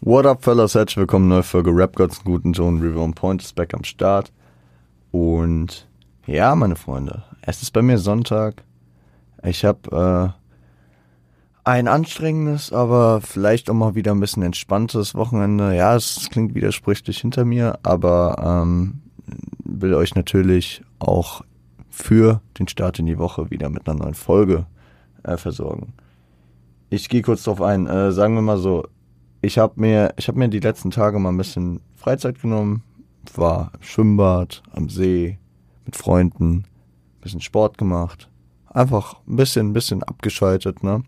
What up, fellas? Herzlich willkommen, neue Folge Rap Gods, guten John River on Point ist back am Start. Und ja, meine Freunde, es ist bei mir Sonntag. Ich habe äh, ein anstrengendes, aber vielleicht auch mal wieder ein bisschen entspanntes Wochenende. Ja, es klingt widersprüchlich hinter mir, aber ähm, will euch natürlich auch für den Start in die Woche wieder mit einer neuen Folge äh, versorgen. Ich gehe kurz drauf ein. Äh, sagen wir mal so, ich habe mir, ich habe mir die letzten Tage mal ein bisschen Freizeit genommen, war im Schwimmbad, am See, mit Freunden, ein bisschen Sport gemacht, einfach ein bisschen, ein bisschen abgeschaltet, ne?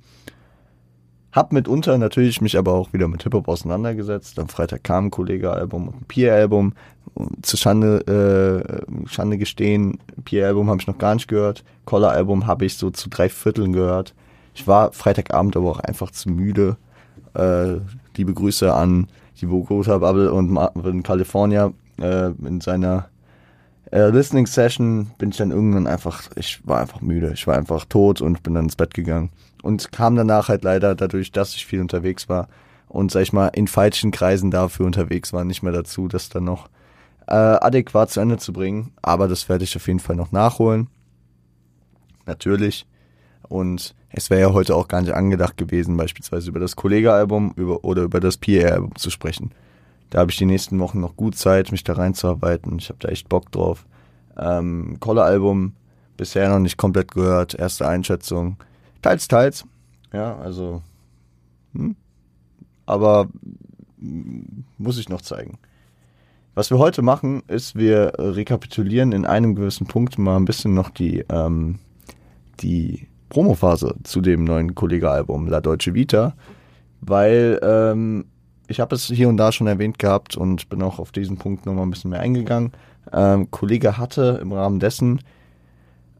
Hab mitunter natürlich mich aber auch wieder mit Hip-Hop auseinandergesetzt. Am Freitag kam ein Kollege-Album und ein Peer-Album. Zu Schande, äh, Schande gestehen, Peer-Album habe ich noch gar nicht gehört. Collar-Album habe ich so zu drei Vierteln gehört. Ich war Freitagabend aber auch einfach zu müde. Äh, liebe Grüße an die Bogota Bubble und Marvin California. Äh, in seiner äh, Listening Session bin ich dann irgendwann einfach, ich war einfach müde. Ich war einfach tot und bin dann ins Bett gegangen und kam danach halt leider dadurch, dass ich viel unterwegs war und sag ich mal in falschen Kreisen dafür unterwegs war, nicht mehr dazu, das dann noch äh, adäquat zu Ende zu bringen. Aber das werde ich auf jeden Fall noch nachholen. Natürlich. Und es wäre ja heute auch gar nicht angedacht gewesen, beispielsweise über das Kollege-Album über, oder über das PA-Album zu sprechen. Da habe ich die nächsten Wochen noch gut Zeit, mich da reinzuarbeiten. Ich habe da echt Bock drauf. Ähm, Koller-Album bisher noch nicht komplett gehört. Erste Einschätzung Teils, teils. Ja, also. Hm. Aber muss ich noch zeigen. Was wir heute machen, ist, wir rekapitulieren in einem gewissen Punkt mal ein bisschen noch die, ähm, die Promophase zu dem neuen Kollege-Album La Deutsche Vita, weil ähm, ich habe es hier und da schon erwähnt gehabt und bin auch auf diesen Punkt nochmal ein bisschen mehr eingegangen. Ähm, Kollege hatte im Rahmen dessen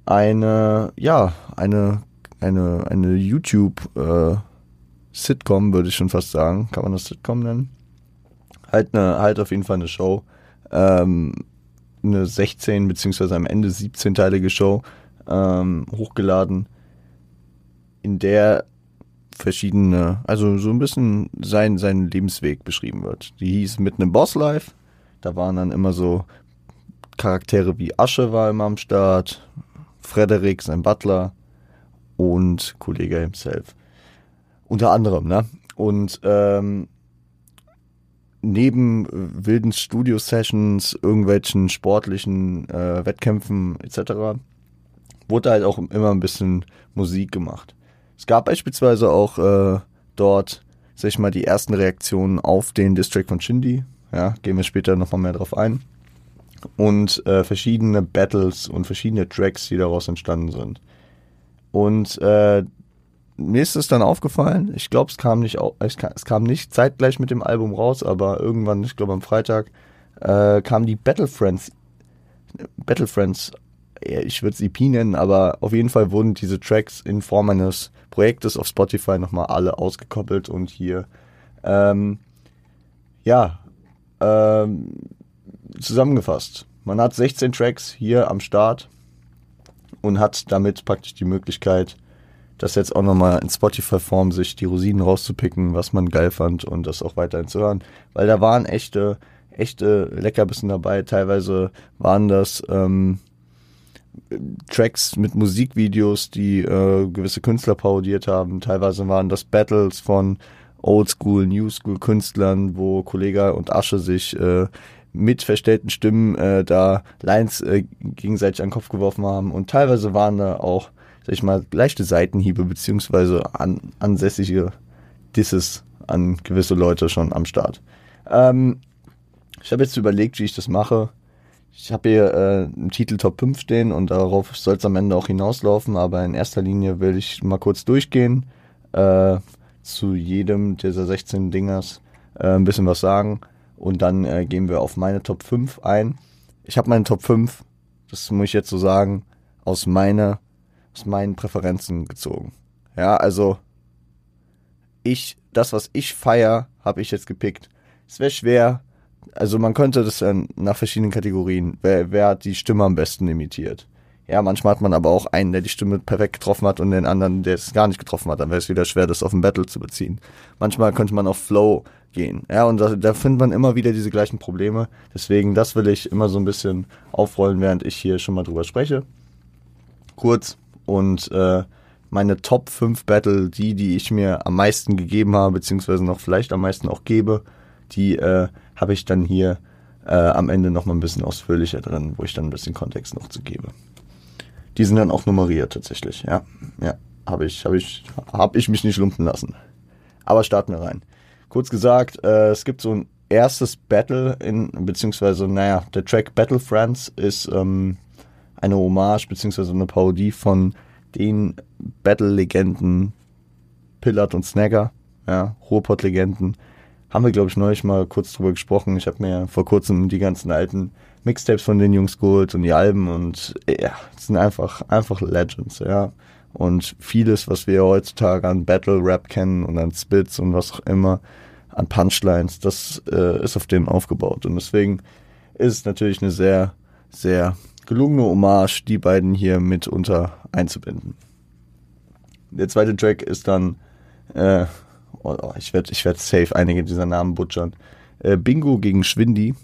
eine, ja, eine eine, eine YouTube-Sitcom, äh, würde ich schon fast sagen. Kann man das Sitcom nennen? Halt, eine, halt auf jeden Fall eine Show. Ähm, eine 16 beziehungsweise am Ende 17-teilige Show ähm, hochgeladen, in der verschiedene, also so ein bisschen sein, sein Lebensweg beschrieben wird. Die hieß mit einem Boss Life. Da waren dann immer so Charaktere wie Asche war immer am Start, Frederik, sein Butler, und Kollege himself. Unter anderem, ne? Und ähm, neben wilden Studio-Sessions, irgendwelchen sportlichen äh, Wettkämpfen etc. wurde halt auch immer ein bisschen Musik gemacht. Es gab beispielsweise auch äh, dort, sag ich mal, die ersten Reaktionen auf den District von Shindy. Ja, gehen wir später nochmal mehr drauf ein. Und äh, verschiedene Battles und verschiedene Tracks, die daraus entstanden sind. Und äh, mir ist es dann aufgefallen, ich glaube, es kam nicht es kam nicht zeitgleich mit dem Album raus, aber irgendwann, ich glaube am Freitag, äh, kam die Battle Friends, Battle Friends, ich würde es EP nennen, aber auf jeden Fall wurden diese Tracks in Form eines Projektes auf Spotify nochmal alle ausgekoppelt und hier, ähm, ja, ähm, zusammengefasst. Man hat 16 Tracks hier am Start und hat damit praktisch die Möglichkeit, das jetzt auch nochmal in Spotify-Form sich die Rosinen rauszupicken, was man geil fand und das auch weiterhin zu hören. Weil da waren echte, echte Leckerbissen dabei. Teilweise waren das ähm, Tracks mit Musikvideos, die äh, gewisse Künstler parodiert haben. Teilweise waren das Battles von Oldschool, Newschool Künstlern, wo Kollega und Asche sich äh, mit verstellten Stimmen äh, da Lines äh, gegenseitig an den Kopf geworfen haben. Und teilweise waren da auch, sag ich mal, leichte Seitenhiebe beziehungsweise an, ansässige Disses an gewisse Leute schon am Start. Ähm, ich habe jetzt überlegt, wie ich das mache. Ich habe hier äh, einen Titel Top 5 stehen und darauf soll es am Ende auch hinauslaufen, aber in erster Linie will ich mal kurz durchgehen, äh, zu jedem dieser 16 Dingers äh, ein bisschen was sagen und dann äh, gehen wir auf meine Top 5 ein. Ich habe meine Top 5, das muss ich jetzt so sagen, aus meiner, aus meinen Präferenzen gezogen. Ja, also ich, das, was ich feier, habe ich jetzt gepickt. Es wäre schwer, also man könnte das dann nach verschiedenen Kategorien, wer, wer hat die Stimme am besten imitiert. Ja, manchmal hat man aber auch einen, der die Stimme perfekt getroffen hat und den anderen, der es gar nicht getroffen hat. Dann wäre es wieder schwer, das auf ein Battle zu beziehen. Manchmal könnte man auf Flow gehen. Ja, und da, da findet man immer wieder diese gleichen Probleme. Deswegen, das will ich immer so ein bisschen aufrollen, während ich hier schon mal drüber spreche. Kurz und äh, meine Top 5 Battle, die, die ich mir am meisten gegeben habe, beziehungsweise noch vielleicht am meisten auch gebe, die äh, habe ich dann hier äh, am Ende nochmal ein bisschen ausführlicher drin, wo ich dann ein bisschen Kontext noch zu gebe. Die sind dann auch nummeriert tatsächlich, ja. Ja, habe ich, habe ich, habe ich mich nicht lumpen lassen. Aber starten wir rein. Kurz gesagt, äh, es gibt so ein erstes Battle in, beziehungsweise, naja, der Track Battle Friends ist ähm, eine Hommage, beziehungsweise eine Parodie von den Battle-Legenden Pillard und Snagger, ja, Ruhrpott-Legenden. Haben wir, glaube ich, neulich mal kurz drüber gesprochen. Ich habe mir vor kurzem die ganzen alten Mixtapes von den Jungs geholt und die Alben und ja, sind einfach, einfach Legends, ja. Und vieles, was wir heutzutage an Battle Rap kennen und an Spits und was auch immer, an Punchlines, das äh, ist auf denen aufgebaut. Und deswegen ist es natürlich eine sehr, sehr gelungene Hommage, die beiden hier mit unter einzubinden. Der zweite Track ist dann, äh, oh, oh ich werde ich werd safe einige dieser Namen butchern. Äh, Bingo gegen Schwindi.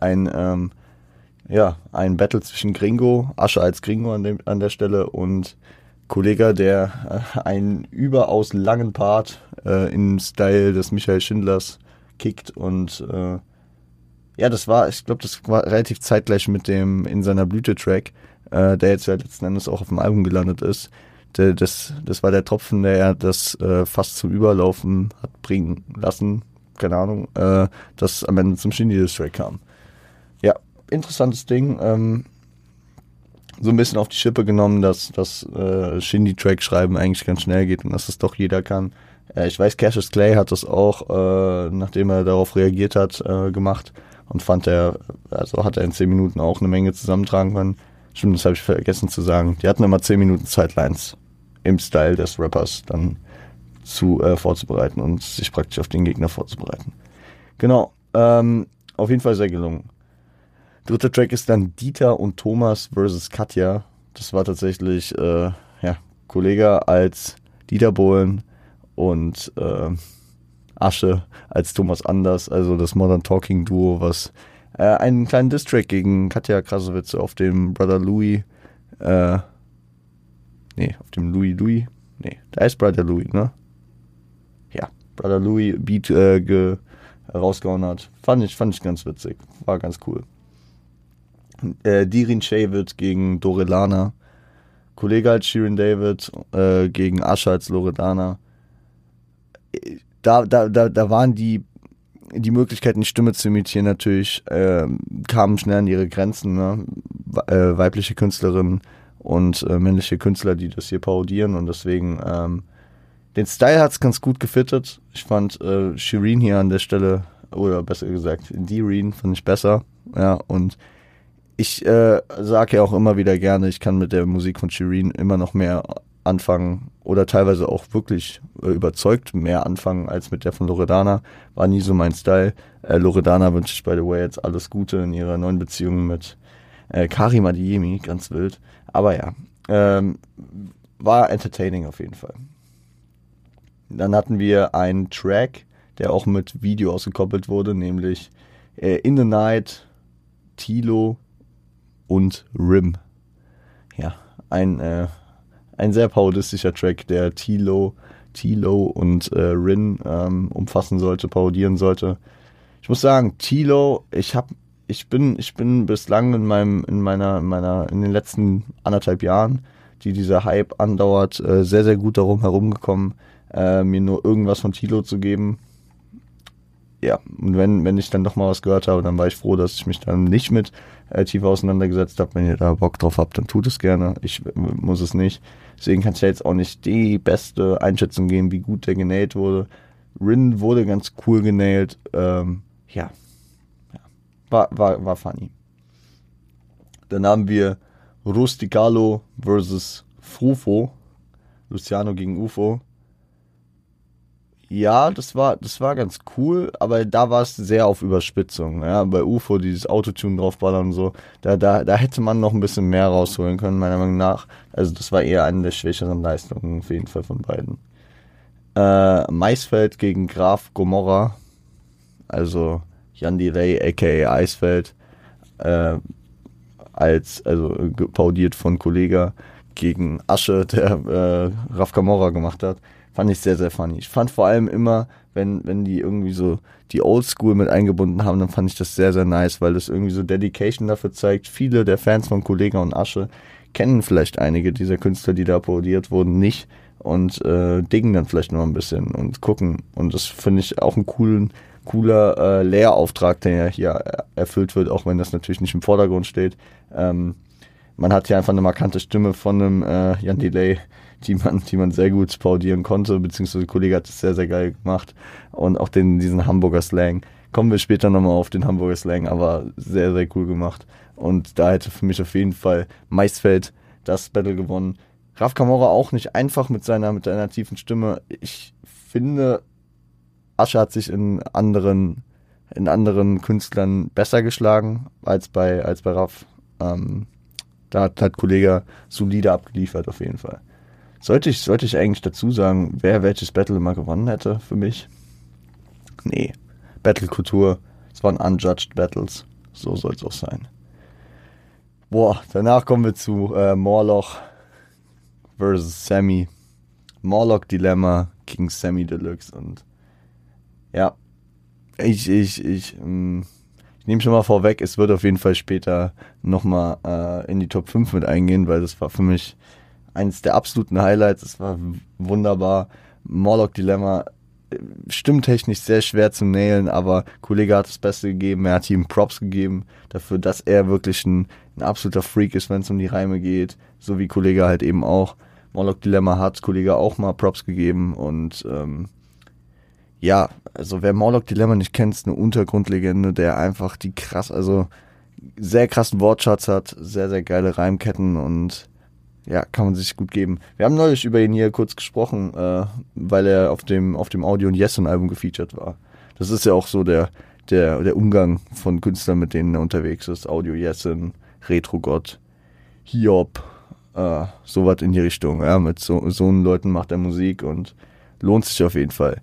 Ein, ähm, ja, ein Battle zwischen Gringo, Asche als Gringo an, dem, an der Stelle und Kollege, der äh, einen überaus langen Part äh, im Style des Michael Schindlers kickt und äh, ja, das war, ich glaube, das war relativ zeitgleich mit dem in seiner Blüte-Track, äh, der jetzt ja letzten Endes auch auf dem Album gelandet ist. Das, das war der Tropfen, der er das äh, fast zum Überlaufen hat bringen lassen, keine Ahnung, äh, das am Ende zum Shindy-Track kam. Ja, interessantes Ding. Ähm, so ein bisschen auf die Schippe genommen, dass das äh, Shindy-Track schreiben eigentlich ganz schnell geht und dass das doch jeder kann. Äh, ich weiß, Cassius Clay hat das auch, äh, nachdem er darauf reagiert hat, äh, gemacht und fand er, also hat er in 10 Minuten auch eine Menge zusammentragen können. Stimmt, das habe ich vergessen zu sagen. Die hatten immer 10 Minuten Zeitlines im Style des Rappers dann zu äh, vorzubereiten und sich praktisch auf den Gegner vorzubereiten. Genau, ähm, auf jeden Fall sehr gelungen. Dritter Track ist dann Dieter und Thomas versus Katja. Das war tatsächlich, äh, ja, Kollege als Dieter Bohlen und äh, Asche als Thomas Anders, also das Modern Talking Duo, was äh, einen kleinen Distrack gegen Katja Krasowitz auf dem Brother Louis, äh, nee, auf dem Louis Louis, nee, da ist Brother Louis, ne? Ja, Brother Louis Beat äh, ge, rausgehauen hat. Fand ich, fand ich ganz witzig, war ganz cool. Äh, Dirin Shavit gegen Dorelana. Kollege als Shirin David äh, gegen Asche als Loredana da, da, da, da waren die, die Möglichkeiten, die Stimme zu imitieren, natürlich, äh, kamen schnell an ihre Grenzen. Ne? Äh, weibliche Künstlerinnen und äh, männliche Künstler, die das hier parodieren und deswegen, ähm, den Style hat es ganz gut gefittet. Ich fand äh, Shireen hier an der Stelle, oder besser gesagt, Direen fand ich besser. Ja, und ich äh, sage ja auch immer wieder gerne, ich kann mit der Musik von Shireen immer noch mehr anfangen oder teilweise auch wirklich äh, überzeugt mehr anfangen als mit der von Loredana. War nie so mein Style. Äh, Loredana wünsche ich by the way jetzt alles Gute in ihrer neuen Beziehung mit äh, Karim Adiemi, ganz wild. Aber ja, ähm, war entertaining auf jeden Fall. Dann hatten wir einen Track, der auch mit Video ausgekoppelt wurde, nämlich äh, In the Night, Tilo und Rim. Ja, ein äh, ein sehr parodistischer Track, der Tilo, Tilo und äh, Rin ähm, umfassen sollte, parodieren sollte. Ich muss sagen, Tilo, ich habe ich bin, ich bin bislang in meinem, in meiner, in meiner, in den letzten anderthalb Jahren, die dieser Hype andauert, äh, sehr, sehr gut darum herumgekommen, äh, mir nur irgendwas von Tilo zu geben. Ja, und wenn, wenn ich dann doch mal was gehört habe, dann war ich froh, dass ich mich dann nicht mit äh, tiefer auseinandergesetzt habe. Wenn ihr da Bock drauf habt, dann tut es gerne. Ich muss es nicht. Deswegen kann ich ja jetzt auch nicht die beste Einschätzung geben, wie gut der genäht wurde. Rin wurde ganz cool genäht. Ähm, ja. ja. War, war, war funny. Dann haben wir Rusticalo versus Frufo. Luciano gegen UFO ja, das war, das war ganz cool, aber da war es sehr auf Überspitzung. Ja, bei UFO dieses Autotune draufballern und so, da, da, da hätte man noch ein bisschen mehr rausholen können, meiner Meinung nach. Also das war eher eine der schwächeren Leistungen auf jeden Fall von beiden. Äh, Maisfeld gegen Graf Gomorra. also Jan Delay, aka Eisfeld, äh, als, also paudiert von Kollega gegen Asche, der äh, Raf Kamora gemacht hat, fand ich sehr, sehr funny. Ich fand vor allem immer, wenn, wenn die irgendwie so die Oldschool mit eingebunden haben, dann fand ich das sehr, sehr nice, weil das irgendwie so Dedication dafür zeigt. Viele der Fans von Kollega und Asche kennen vielleicht einige dieser Künstler, die da parodiert wurden, nicht und äh, dingen dann vielleicht noch ein bisschen und gucken. Und das finde ich auch einen coolen, cooler äh, Lehrauftrag, der ja hier erfüllt wird, auch wenn das natürlich nicht im Vordergrund steht. Ähm, man hat hier einfach eine markante Stimme von einem äh, Jan Delay, die man, die man sehr gut paudieren konnte, beziehungsweise der Kollege hat es sehr, sehr geil gemacht. Und auch den, diesen Hamburger Slang. Kommen wir später nochmal auf den Hamburger Slang, aber sehr, sehr cool gemacht. Und da hätte für mich auf jeden Fall Maisfeld das Battle gewonnen. Raf Kamora auch nicht einfach mit seiner, mit seiner tiefen Stimme. Ich finde, Asche hat sich in anderen, in anderen Künstlern besser geschlagen als bei, als bei Raf. Ähm, da hat, hat Kollege solide abgeliefert, auf jeden Fall. Sollte ich, sollte ich eigentlich dazu sagen, wer welches Battle immer gewonnen hätte für mich? Nee. Battle-Kultur. Es waren unjudged Battles. So soll es auch sein. Boah, danach kommen wir zu äh, Morloch versus Sammy. Morlock Dilemma gegen Sammy Deluxe und ja, ich, ich, ich, ähm, ich nehme schon mal vorweg, es wird auf jeden Fall später nochmal äh, in die Top 5 mit eingehen, weil das war für mich eines der absoluten Highlights. Es war wunderbar. Morlock Dilemma äh, stimmtechnisch sehr schwer zu nailen, aber Kollege hat das Beste gegeben. Er hat ihm Props gegeben dafür, dass er wirklich ein, ein absoluter Freak ist, wenn es um die Reime geht. So wie Kollege halt eben auch. Morlock Dilemma hat Kollege auch mal Props gegeben und ähm, ja, also wer Morlock Dilemma nicht kennt, ist eine Untergrundlegende, der einfach die krass, also sehr krassen Wortschatz hat, sehr, sehr geile Reimketten und ja, kann man sich gut geben. Wir haben neulich über ihn hier kurz gesprochen, äh, weil er auf dem, auf dem Audio und Yeson Album gefeatured war. Das ist ja auch so der, der, der Umgang von Künstlern, mit denen er unterwegs ist. Audio Yeson, Retro Gott, Hiob, äh, sowas in die Richtung. Ja, mit so, so Leuten macht er Musik und lohnt sich auf jeden Fall.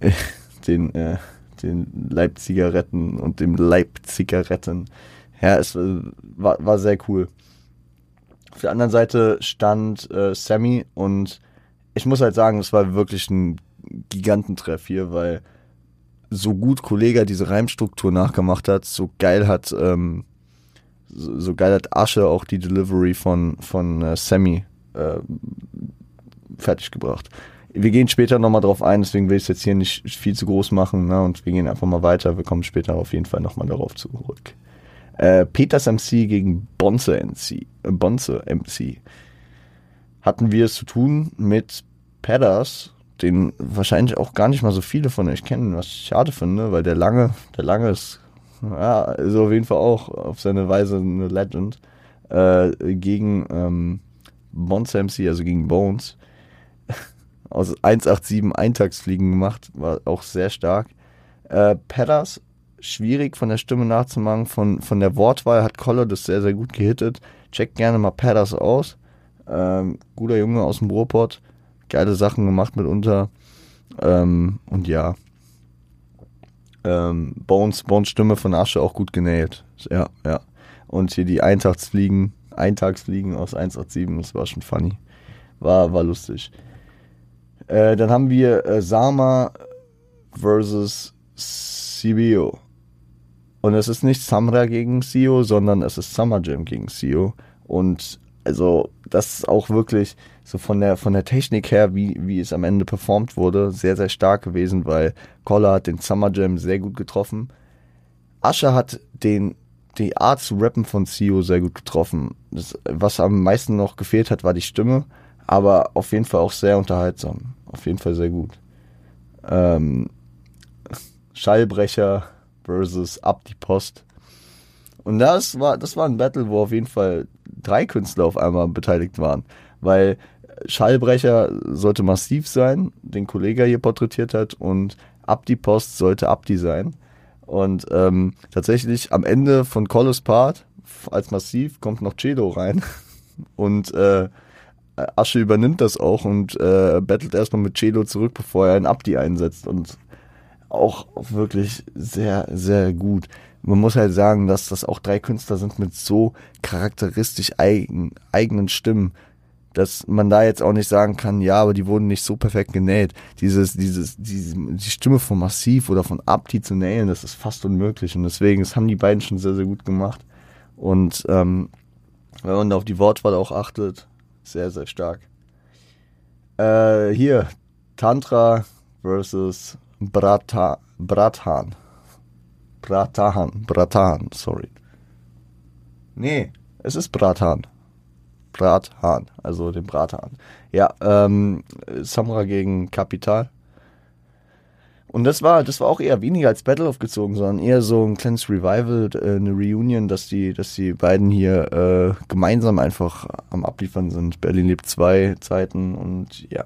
den, äh, den Leipzigaretten und dem Leipzigaretten. Ja, es war, war sehr cool. Auf der anderen Seite stand äh, Sammy und ich muss halt sagen, es war wirklich ein Gigantentreff hier, weil so gut Kollega diese Reimstruktur nachgemacht hat, so geil hat ähm, so, so, geil hat Asche auch die Delivery von, von äh, Sammy äh, fertiggebracht. Wir gehen später nochmal drauf ein, deswegen will ich es jetzt hier nicht viel zu groß machen ne? und wir gehen einfach mal weiter. Wir kommen später auf jeden Fall nochmal darauf zurück. Äh, Peters MC gegen Bonze MC. Äh, Bonze MC. Hatten wir es zu tun mit Pedders, den wahrscheinlich auch gar nicht mal so viele von euch kennen, was ich schade finde, weil der lange, der lange ist ja, ist auf jeden Fall auch auf seine Weise eine Legend, äh, gegen ähm, Bones MC, also gegen Bones, aus 187 Eintagsfliegen gemacht, war auch sehr stark. Äh, Pedders, schwierig von der Stimme nachzumachen, von, von der Wortwahl hat Collar das sehr, sehr gut gehittet. Checkt gerne mal Pedders aus. Ähm, guter Junge aus dem Ruhrpott, geile Sachen gemacht mitunter. Ähm, und ja, ähm, Bones, Bones Stimme von Asche auch gut genäht. Ja, ja. Und hier die Eintagsfliegen, Eintagsfliegen aus 187, das war schon funny. War, war lustig. Äh, dann haben wir äh, Sama versus CBO. Und es ist nicht Samra gegen Sio, sondern es ist Summer Jam gegen Sio. Und also, das ist auch wirklich so von der, von der Technik her, wie, wie es am Ende performt wurde, sehr, sehr stark gewesen, weil Koller hat den Summer Jam sehr gut getroffen. Asche hat den, die Art zu rappen von Sio sehr gut getroffen. Das, was am meisten noch gefehlt hat, war die Stimme, aber auf jeden Fall auch sehr unterhaltsam. Auf jeden Fall sehr gut. Ähm, Schallbrecher versus Ab die Post. Und das war, das war ein Battle, wo auf jeden Fall drei Künstler auf einmal beteiligt waren. Weil Schallbrecher sollte massiv sein, den Kollege hier porträtiert hat, und Abdi Post sollte Abdi sein. Und ähm, tatsächlich am Ende von Collis Part als massiv kommt noch Cedo rein. Und äh, Asche übernimmt das auch und äh, battelt erstmal mit Cedo zurück, bevor er einen Abdi einsetzt. Und auch wirklich sehr, sehr gut. Man muss halt sagen, dass das auch drei Künstler sind mit so charakteristisch eigen, eigenen Stimmen, dass man da jetzt auch nicht sagen kann, ja, aber die wurden nicht so perfekt genäht. Dieses, dieses, diese, die Stimme von Massiv oder von Abdi zu nähen, das ist fast unmöglich. Und deswegen, das haben die beiden schon sehr, sehr gut gemacht. Und ähm, wenn man auf die Wortwahl auch achtet, sehr, sehr stark. Äh, hier, Tantra versus Brata, Brathan. Bratahan, Bratahan, sorry. Nee, es ist Bratan. Brathahn, also den Brathahn. Ja, ähm, Samra gegen Kapital. Und das war, das war auch eher weniger als Battle aufgezogen, sondern eher so ein kleines Revival, äh, eine Reunion, dass die, dass die beiden hier äh, gemeinsam einfach am Abliefern sind. Berlin lebt zwei Zeiten und ja,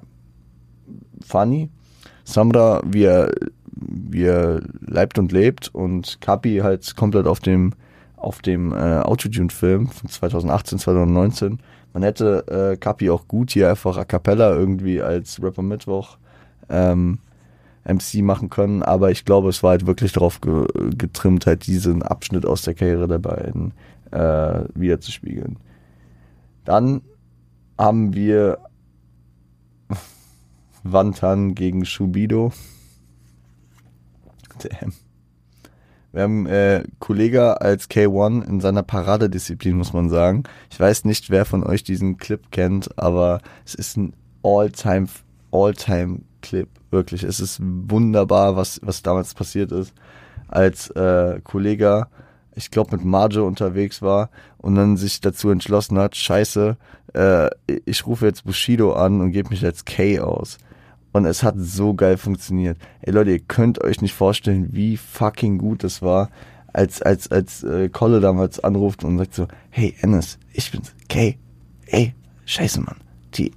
funny. Samra, wie er, wie er leibt und lebt und Kapi halt komplett auf dem, auf dem äh, Autotune-Film von 2018, 2019 man hätte äh, Kapi auch gut hier einfach a cappella irgendwie als Rapper Mittwoch ähm, MC machen können, aber ich glaube, es war halt wirklich darauf ge getrimmt, halt diesen Abschnitt aus der Karriere der beiden äh, wiederzuspiegeln. Dann haben wir Wantan gegen Shubido. Damn. Wir haben äh, Kollega als K1 in seiner Paradedisziplin, muss man sagen. Ich weiß nicht, wer von euch diesen Clip kennt, aber es ist ein All-Time, All-Time Clip. Wirklich. Es ist wunderbar, was, was damals passiert ist, als äh, Kollega, ich glaube, mit Marjo unterwegs war und dann sich dazu entschlossen hat, scheiße, äh, ich rufe jetzt Bushido an und gebe mich als K aus. Und es hat so geil funktioniert. Ey Leute, ihr könnt euch nicht vorstellen, wie fucking gut das war, als, als, als äh, Kolle damals anruft und sagt so, hey Ennis, ich bin's, Kay, ey, scheiße Mann, die,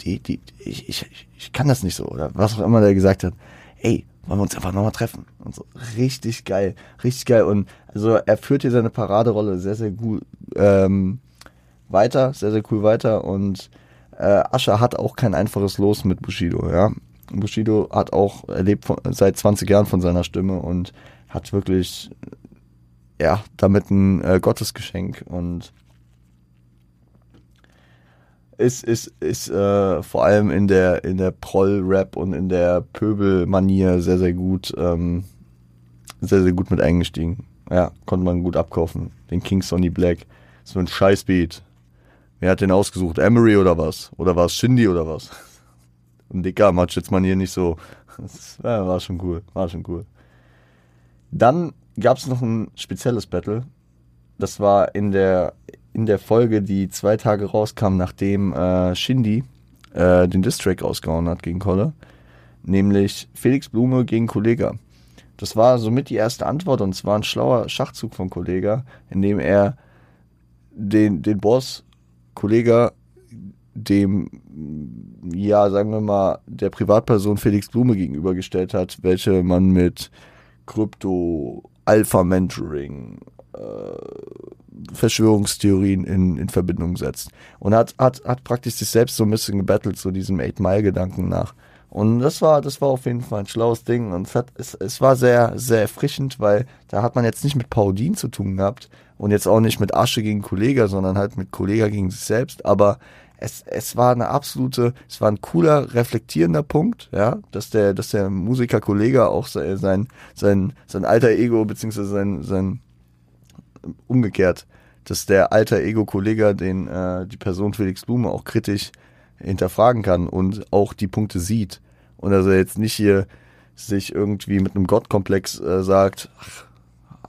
die, die, ich, ich, ich kann das nicht so, oder was auch immer der gesagt hat. Ey, wollen wir uns einfach nochmal treffen? Und so, richtig geil, richtig geil. Und also er führt hier seine Paraderolle sehr, sehr gut ähm, weiter, sehr, sehr cool weiter und äh, Ascher hat auch kein einfaches Los mit Bushido, ja. Bushido hat auch erlebt von, seit 20 Jahren von seiner Stimme und hat wirklich, ja, damit ein äh, Gottesgeschenk und ist, ist, ist äh, vor allem in der, in der Proll-Rap und in der Pöbel-Manier sehr, sehr gut, ähm, sehr, sehr gut mit eingestiegen. Ja, konnte man gut abkaufen. Den King Sonny Black. So ein Scheißbeat. Wer hat den ausgesucht? Emery oder was? Oder war es Shindy oder was? Und Dicker, matsch jetzt man hier nicht so. Das war schon cool, war schon cool. Dann gab es noch ein spezielles Battle. Das war in der, in der Folge, die zwei Tage rauskam, nachdem äh, Shindy äh, den Distrack rausgehauen hat gegen Kolle. Nämlich Felix Blume gegen Kollega. Das war somit die erste Antwort und es war ein schlauer Schachzug von Kollega, in dem er den, den Boss Kollege dem, ja, sagen wir mal, der Privatperson Felix Blume gegenübergestellt hat, welche man mit Krypto, Alpha-Mentoring, äh, Verschwörungstheorien in, in Verbindung setzt. Und hat, hat, hat praktisch sich selbst so ein bisschen gebettelt, so diesem Eight-Mile-Gedanken nach. Und das war, das war auf jeden Fall ein schlaues Ding. Und es, hat, es, es war sehr, sehr erfrischend, weil da hat man jetzt nicht mit Parodien zu tun gehabt, und jetzt auch nicht mit Asche gegen Kollege, sondern halt mit Kollege gegen sich selbst. Aber es, es war eine absolute, es war ein cooler, reflektierender Punkt, ja, dass der, dass der Musiker Kollege auch sein, sein, sein alter Ego, beziehungsweise sein, sein, umgekehrt, dass der alter Ego-Kollege den, äh, die Person Felix Blume auch kritisch hinterfragen kann und auch die Punkte sieht. Und also jetzt nicht hier sich irgendwie mit einem Gottkomplex äh, sagt, ach,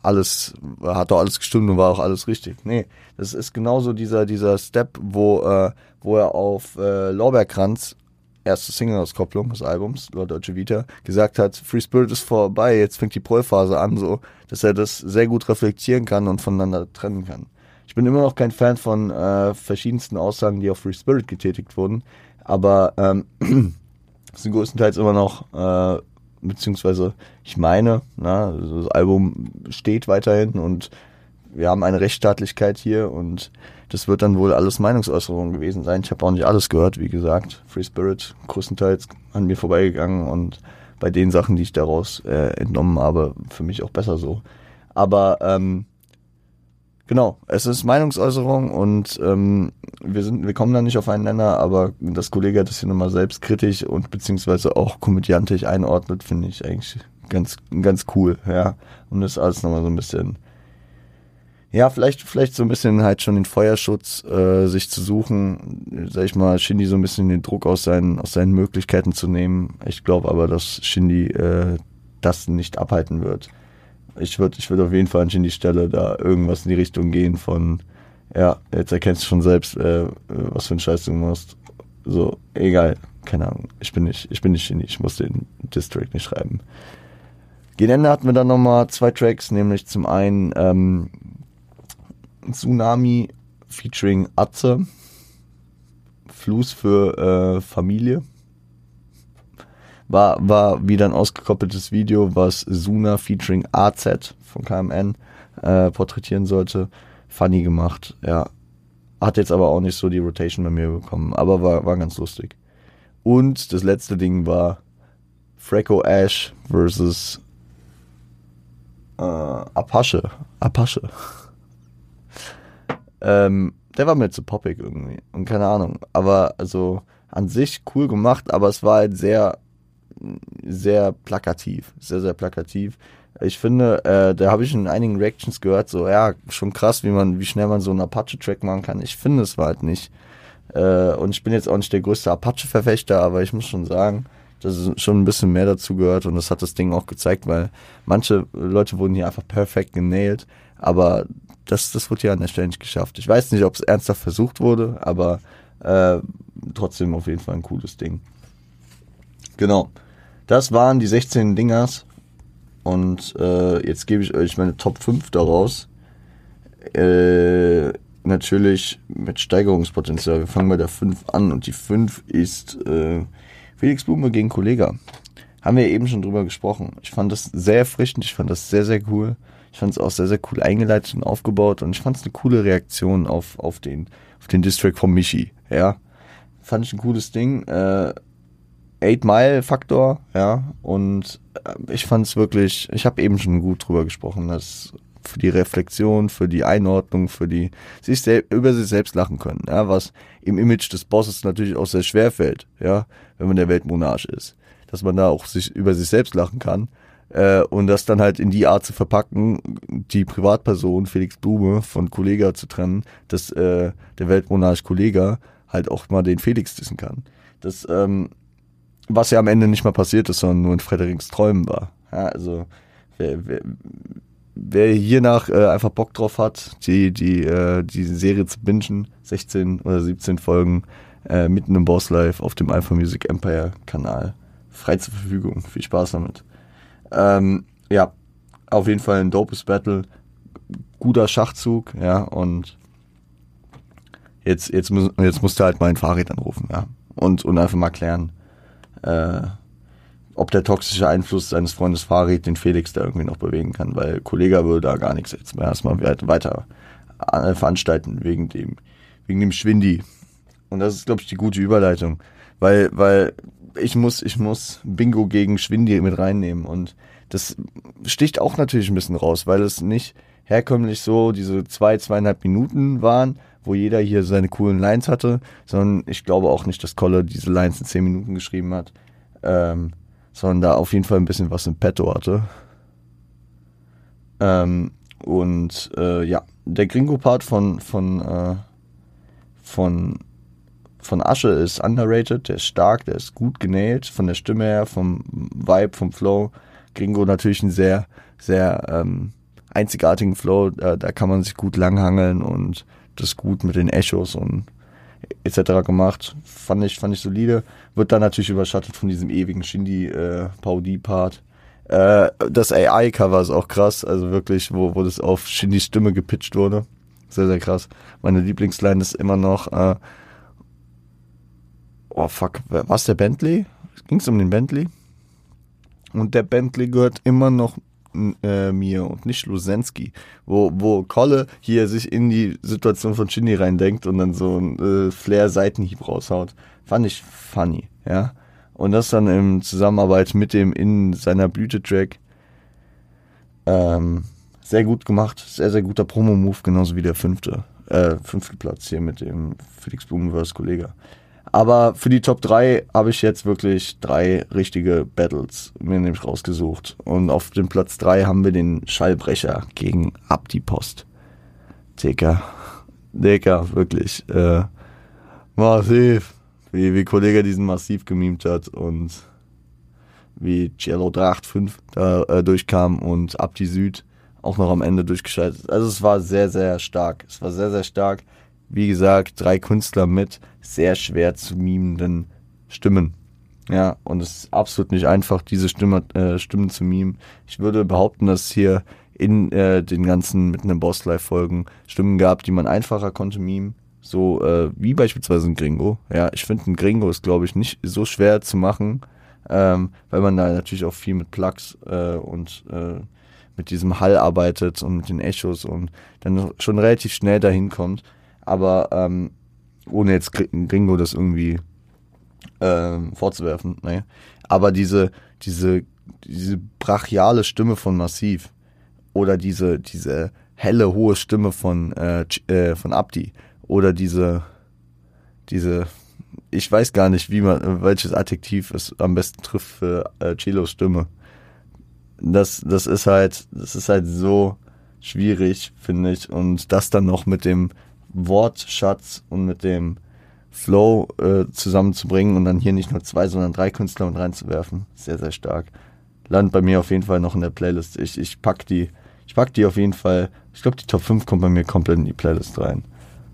alles, hat doch alles gestimmt und war auch alles richtig. Nee, das ist genauso dieser, dieser Step, wo, äh, wo er auf äh, Lorbeerkranz, erste Single-Auskopplung des Albums, Lord Deutsche Vita, gesagt hat, Free Spirit ist vorbei, jetzt fängt die Prollphase an, so, dass er das sehr gut reflektieren kann und voneinander trennen kann. Ich bin immer noch kein Fan von äh, verschiedensten Aussagen, die auf Free Spirit getätigt wurden, aber ähm, sind größtenteils immer noch äh, beziehungsweise ich meine, na, also das Album steht weiterhin und wir haben eine Rechtsstaatlichkeit hier und das wird dann wohl alles Meinungsäußerung gewesen sein. Ich habe auch nicht alles gehört, wie gesagt. Free Spirit größtenteils an mir vorbeigegangen und bei den Sachen, die ich daraus äh, entnommen habe, für mich auch besser so. Aber ähm, genau, es ist Meinungsäußerung und ähm, wir sind, wir kommen da nicht auf einen Nenner, aber das Kollege hat das hier nochmal selbstkritisch und beziehungsweise auch komödiantisch einordnet, finde ich eigentlich ganz, ganz cool, ja. Und das alles nochmal so ein bisschen ja, vielleicht, vielleicht so ein bisschen halt schon den Feuerschutz äh, sich zu suchen, sag ich mal, Shindy so ein bisschen den Druck aus seinen, aus seinen Möglichkeiten zu nehmen. Ich glaube aber, dass Shindy äh, das nicht abhalten wird. Ich würde ich würd auf jeden Fall an Shindys Stelle da irgendwas in die Richtung gehen von, ja, jetzt erkennst du schon selbst, äh, was für ein Scheiß du machst. So, egal, keine Ahnung. Ich bin nicht, ich bin nicht Shindy, ich muss den District nicht schreiben. Gegen Ende hatten wir dann nochmal zwei Tracks, nämlich zum einen ähm, Tsunami featuring Atze. Fluss für äh, Familie. War, war wieder ein ausgekoppeltes Video, was Suna featuring AZ von KMN äh, porträtieren sollte. Funny gemacht, ja. Hat jetzt aber auch nicht so die Rotation bei mir bekommen, aber war, war ganz lustig. Und das letzte Ding war Freco Ash versus äh, Apache. Apache. Ähm, der war mir zu poppig irgendwie. Und keine Ahnung. Aber also an sich cool gemacht, aber es war halt sehr, sehr plakativ. Sehr, sehr plakativ. Ich finde, äh, da habe ich in einigen Reactions gehört, so, ja, schon krass, wie man, wie schnell man so einen Apache-Track machen kann. Ich finde es war halt nicht. Äh, und ich bin jetzt auch nicht der größte Apache-Verfechter, aber ich muss schon sagen, dass es schon ein bisschen mehr dazu gehört und das hat das Ding auch gezeigt, weil manche Leute wurden hier einfach perfekt genäht, aber das, das wurde ja an der Stelle nicht geschafft. Ich weiß nicht, ob es ernsthaft versucht wurde, aber äh, trotzdem auf jeden Fall ein cooles Ding. Genau. Das waren die 16 Dingers. Und äh, jetzt gebe ich euch meine Top 5 daraus. Äh, natürlich mit Steigerungspotenzial. Wir fangen bei der 5 an und die 5 ist äh, Felix Blume gegen Kollega. Haben wir eben schon drüber gesprochen. Ich fand das sehr erfrischend, ich fand das sehr, sehr cool. Ich fand es auch sehr, sehr cool eingeleitet und aufgebaut und ich fand es eine coole Reaktion auf, auf den, auf den District von Michi, ja. Fand ich ein cooles Ding. Äh, Eight Mile Faktor, ja, und äh, ich fand es wirklich, ich habe eben schon gut drüber gesprochen, dass für die Reflexion, für die Einordnung, für die sich über sich selbst lachen können, ja, was im Image des Bosses natürlich auch sehr schwer fällt, ja, wenn man der Weltmonarch ist, dass man da auch sich über sich selbst lachen kann äh, und das dann halt in die Art zu verpacken, die Privatperson Felix Blume von Kollega zu trennen, dass äh, der Weltmonarch Kollega halt auch mal den Felix dissen kann. Das, ähm, was ja am Ende nicht mal passiert ist, sondern nur in Frederiks Träumen war. Ja, also wer, wer, wer hiernach äh, einfach Bock drauf hat, die, die, äh, die Serie zu bingen, 16 oder 17 Folgen, äh, mitten im Boss Life auf dem Alpha Music Empire Kanal. Frei zur Verfügung. Viel Spaß damit. Ähm, ja, auf jeden Fall ein dopes Battle. Guter Schachzug, ja, und jetzt, jetzt, muss, jetzt musste halt mal ein Fahrrad anrufen, ja. Und, und einfach mal klären, äh, ob der toxische Einfluss seines Freundes Farid den Felix da irgendwie noch bewegen kann, weil Kollege würde da gar nichts jetzt mehr erstmal weiter äh, veranstalten wegen dem, wegen dem Schwindi. Und das ist, glaube ich, die gute Überleitung. Weil, weil ich muss, ich muss Bingo gegen Schwindi mit reinnehmen. Und das sticht auch natürlich ein bisschen raus, weil es nicht herkömmlich so diese zwei, zweieinhalb Minuten waren, wo jeder hier seine coolen Lines hatte, sondern ich glaube auch nicht, dass Kolle diese Lines in zehn Minuten geschrieben hat, ähm, sondern da auf jeden Fall ein bisschen was im Petto hatte. Ähm, und äh, ja, der Gringo-Part von, von, äh, von von Asche ist underrated, der ist stark, der ist gut genäht, von der Stimme her, vom Vibe, vom Flow. Gringo natürlich einen sehr, sehr ähm, einzigartigen Flow, da, da kann man sich gut langhangeln und das gut mit den Echos und etc. gemacht. Fand ich, fand ich solide. Wird dann natürlich überschattet von diesem ewigen Shindy-Parodie-Part. Äh, äh, das AI-Cover ist auch krass, also wirklich, wo, wo das auf Shindys Stimme gepitcht wurde. Sehr, sehr krass. Meine Lieblingsline ist immer noch, äh, oh fuck, was der Bentley? Ging es um den Bentley? Und der Bentley gehört immer noch äh, mir und nicht Lusensky, wo, wo Kolle hier sich in die Situation von Shindy reindenkt und dann so ein äh, Flair-Seitenhieb raushaut. Fand ich funny, ja. Und das dann in Zusammenarbeit mit dem in seiner Blüte-Track. Ähm, sehr gut gemacht, sehr, sehr guter Promo-Move, genauso wie der fünfte, äh, fünfte Platz hier mit dem Felix Blumenverse Kollege. Aber für die Top 3 habe ich jetzt wirklich drei richtige Battles mir nämlich rausgesucht. Und auf dem Platz 3 haben wir den Schallbrecher gegen Abdi Post. Dicker, Dicker, wirklich. Äh, massiv. Wie, wie Kollege diesen massiv gemimt hat und wie Cello 385 da äh, durchkam und Abdi Süd auch noch am Ende durchgeschaltet. Also es war sehr, sehr stark. Es war sehr, sehr stark. Wie gesagt, drei Künstler mit sehr schwer zu mimenden Stimmen. Ja, und es ist absolut nicht einfach, diese Stimme, äh, Stimmen zu mimen. Ich würde behaupten, dass hier in äh, den ganzen mit einem Boss Live Folgen Stimmen gab, die man einfacher konnte mimen. So äh, wie beispielsweise ein Gringo. Ja, ich finde ein Gringo ist, glaube ich, nicht so schwer zu machen, ähm, weil man da natürlich auch viel mit Plugs äh, und äh, mit diesem Hall arbeitet und mit den Echos und dann schon relativ schnell dahin kommt. Aber ähm, ohne jetzt Gringo das irgendwie ähm, vorzuwerfen, ne? Aber diese, diese, diese brachiale Stimme von Massiv oder diese, diese helle, hohe Stimme von, äh, äh, von Abdi oder diese, diese, ich weiß gar nicht, wie man, welches Adjektiv es am besten trifft für äh, Chilos Stimme das, das ist halt, das ist halt so schwierig, finde ich. Und das dann noch mit dem Wortschatz und mit dem Flow äh, zusammenzubringen und dann hier nicht nur zwei, sondern drei Künstler mit reinzuwerfen. Sehr, sehr stark. Landet bei mir auf jeden Fall noch in der Playlist. Ich, ich pack die, ich pack die auf jeden Fall. Ich glaube, die Top 5 kommt bei mir komplett in die Playlist rein.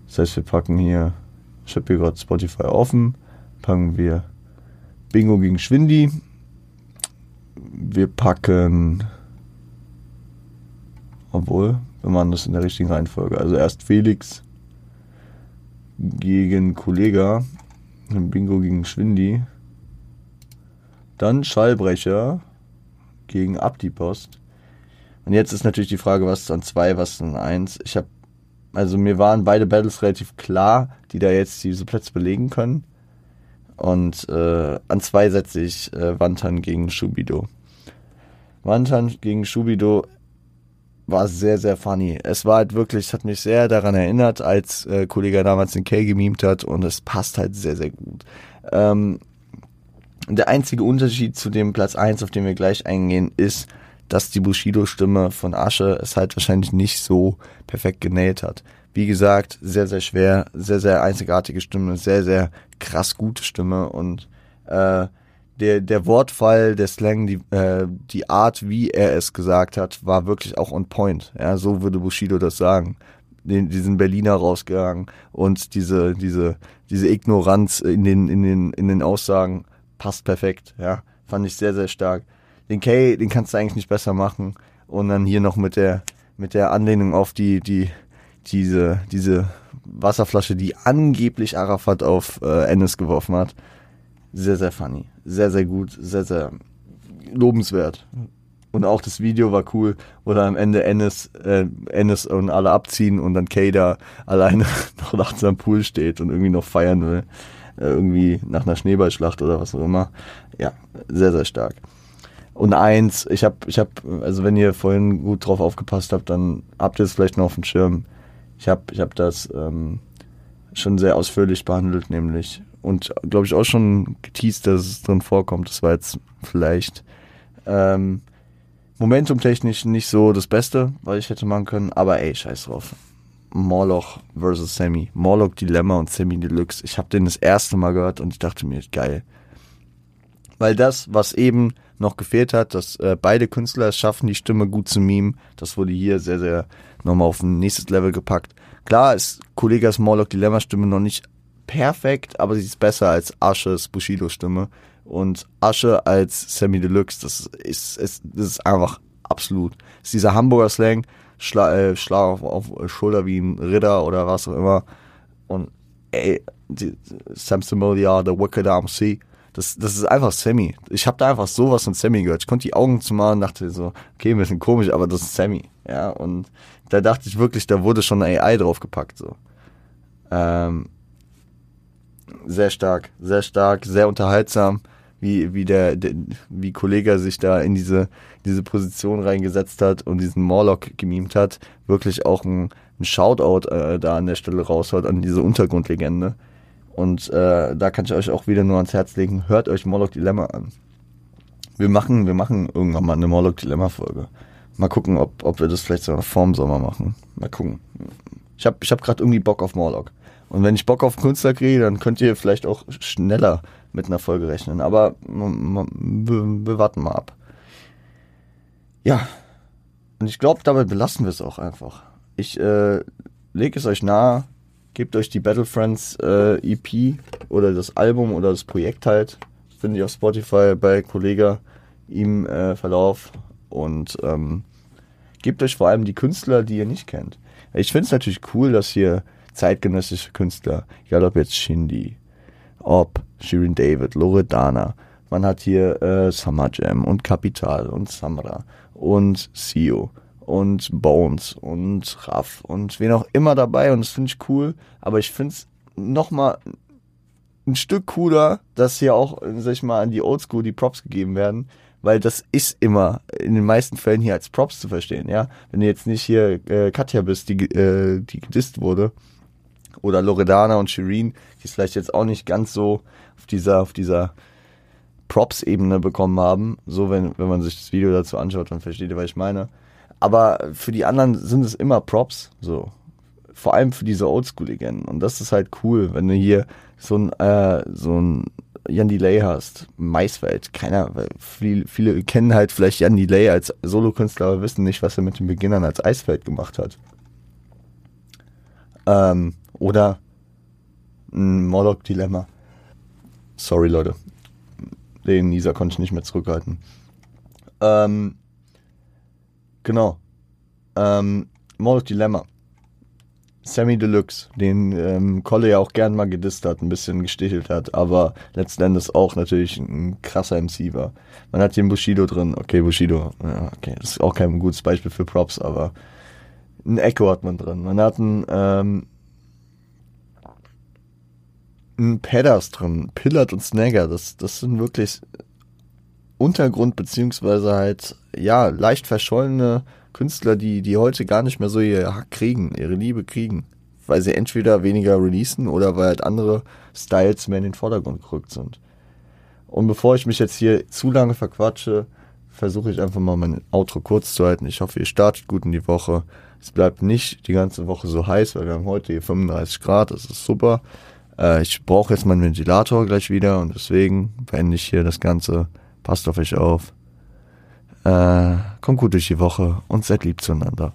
Das heißt, wir packen hier, ich habe hier gerade Spotify offen, packen wir Bingo gegen Schwindi, wir packen, obwohl, wir machen das in der richtigen Reihenfolge. Also erst Felix gegen Kollega, Bingo gegen Schwindi, dann Schallbrecher gegen Abdipost. Und jetzt ist natürlich die Frage, was ist an zwei, was ist an eins. Ich habe, also mir waren beide Battles relativ klar, die da jetzt diese Plätze belegen können. Und äh, an zwei setze ich äh, Wantan gegen Shubido. Wantan gegen Shubido war sehr, sehr funny. Es war halt wirklich, es hat mich sehr daran erinnert, als äh, Kollege damals den K gemimt hat und es passt halt sehr, sehr gut. Ähm, der einzige Unterschied zu dem Platz 1, auf den wir gleich eingehen, ist, dass die Bushido-Stimme von Asche es halt wahrscheinlich nicht so perfekt genäht hat. Wie gesagt, sehr, sehr schwer, sehr, sehr einzigartige Stimme, sehr, sehr krass gute Stimme und äh, der, der Wortfall, der Slang, die, äh, die Art, wie er es gesagt hat, war wirklich auch on point. Ja, so würde Bushido das sagen. Den, diesen Berliner rausgegangen und diese, diese, diese Ignoranz in den, in den, in den Aussagen passt perfekt. Ja, fand ich sehr, sehr stark. Den K, den kannst du eigentlich nicht besser machen. Und dann hier noch mit der, mit der Anlehnung auf die, die, diese, diese Wasserflasche, die angeblich Arafat auf äh, Ennis geworfen hat. Sehr, sehr funny. Sehr, sehr gut. Sehr, sehr lobenswert. Und auch das Video war cool, wo dann am Ende Ennis, äh, Ennis und alle abziehen und dann Kay da alleine noch nachts am Pool steht und irgendwie noch feiern will. Äh, irgendwie nach einer Schneeballschlacht oder was auch immer. Ja, sehr, sehr stark. Und eins, ich habe, ich habe, also wenn ihr vorhin gut drauf aufgepasst habt, dann habt ihr es vielleicht noch auf dem Schirm. Ich habe, ich habe das ähm, schon sehr ausführlich behandelt, nämlich und glaube ich auch schon geteased, dass es drin vorkommt. Das war jetzt vielleicht ähm, momentumtechnisch nicht so das Beste, was ich hätte machen können, aber ey, scheiß drauf. Morlock versus Sammy. Morlock Dilemma und Sammy Deluxe. Ich habe den das erste Mal gehört und ich dachte mir, geil. Weil das, was eben noch gefehlt hat, dass äh, beide Künstler es schaffen, die Stimme gut zu mimen, das wurde hier sehr, sehr nochmal auf ein nächstes Level gepackt. Klar ist Kollegas Morlock Dilemma Stimme noch nicht perfekt, aber sie ist besser als Asches Bushido-Stimme. Und Asche als Sammy Deluxe, das ist, ist, das ist einfach absolut. Das ist dieser Hamburger Slang, Schla äh, Schlag auf, auf Schulter wie ein Ritter oder was auch immer. Und ey, die, Sam Similia, The Wicked MC, das, das ist einfach Sammy. Ich habe da einfach sowas von Sammy gehört. Ich konnte die Augen zumachen und dachte so, okay, ein bisschen komisch, aber das ist Sammy. Ja, und da dachte ich wirklich, da wurde schon AI draufgepackt. So. Ähm, sehr stark, sehr stark, sehr unterhaltsam. wie, wie der, der wie Kollege sich da in diese, diese Position reingesetzt hat und diesen Morlock gemimt hat, wirklich auch ein, ein Shoutout äh, da an der Stelle raushaut an diese Untergrundlegende. Und äh, da kann ich euch auch wieder nur ans Herz legen, hört euch Morlock Dilemma an. Wir machen, wir machen irgendwann mal eine Morlock Dilemma Folge. Mal gucken, ob, ob wir das vielleicht sogar vorm Sommer machen. Mal gucken. Ich habe ich hab gerade irgendwie Bock auf Morlock. Und wenn ich Bock auf Künstler kriege, dann könnt ihr vielleicht auch schneller mit einer Folge rechnen. Aber wir warten mal ab. Ja. Und ich glaube, dabei belassen wir es auch einfach. Ich äh, lege es euch nahe, gebt euch die Battle Friends äh, EP oder das Album oder das Projekt halt. Finde ich auf Spotify bei Kollega im äh, Verlauf. Und ähm, gebt euch vor allem die Künstler, die ihr nicht kennt. Ich finde es natürlich cool, dass hier zeitgenössische Künstler, egal ob jetzt Shindy, ob Shirin David, Loredana, man hat hier äh, Summer Jam und Capital und Samra und Sio und Bones und Raff und wen auch immer dabei und das finde ich cool, aber ich finde es nochmal ein Stück cooler, dass hier auch, sag ich mal, an die Oldschool die Props gegeben werden, weil das ist immer in den meisten Fällen hier als Props zu verstehen, ja. Wenn du jetzt nicht hier äh, Katja bist, die, äh, die gedisst wurde, oder Loredana und Shireen, die es vielleicht jetzt auch nicht ganz so auf dieser, auf dieser Props-Ebene bekommen haben. So, wenn, wenn man sich das Video dazu anschaut, dann versteht ihr, was ich meine. Aber für die anderen sind es immer Props, so. Vor allem für diese Oldschool-Legenden. Und das ist halt cool, wenn du hier so ein, äh, so ein Jan Delay hast, Maisfeld, keiner, viele, viele kennen halt vielleicht Jan Delay als Solokünstler, aber wissen nicht, was er mit den Beginnern als Eisfeld gemacht hat. Ähm, oder ein Moloch-Dilemma. Sorry, Leute. Den Nisa konnte ich nicht mehr zurückhalten. Ähm, genau. Ähm, Moloch-Dilemma. Sammy Deluxe, den ähm, Kolle ja auch gern mal gedisst hat, ein bisschen gestichelt hat, aber letzten Endes auch natürlich ein krasser MC war. Man hat hier einen Bushido drin, okay, Bushido, ja, okay, das ist auch kein gutes Beispiel für Props, aber ein Echo hat man drin. Man hat einen ähm, Pedders drin, Pillard und Snagger, das, das sind wirklich Untergrund beziehungsweise halt, ja, leicht verschollene Künstler, die, die heute gar nicht mehr so ihr Hack kriegen, ihre Liebe kriegen. Weil sie entweder weniger releasen oder weil halt andere Styles mehr in den Vordergrund gerückt sind. Und bevor ich mich jetzt hier zu lange verquatsche, versuche ich einfach mal mein Outro kurz zu halten. Ich hoffe, ihr startet gut in die Woche. Es bleibt nicht die ganze Woche so heiß, weil wir haben heute hier 35 Grad, das ist super. Äh, ich brauche jetzt meinen Ventilator gleich wieder und deswegen beende ich hier das Ganze. Passt auf euch auf. Äh, kommt gut durch die Woche und seid lieb zueinander.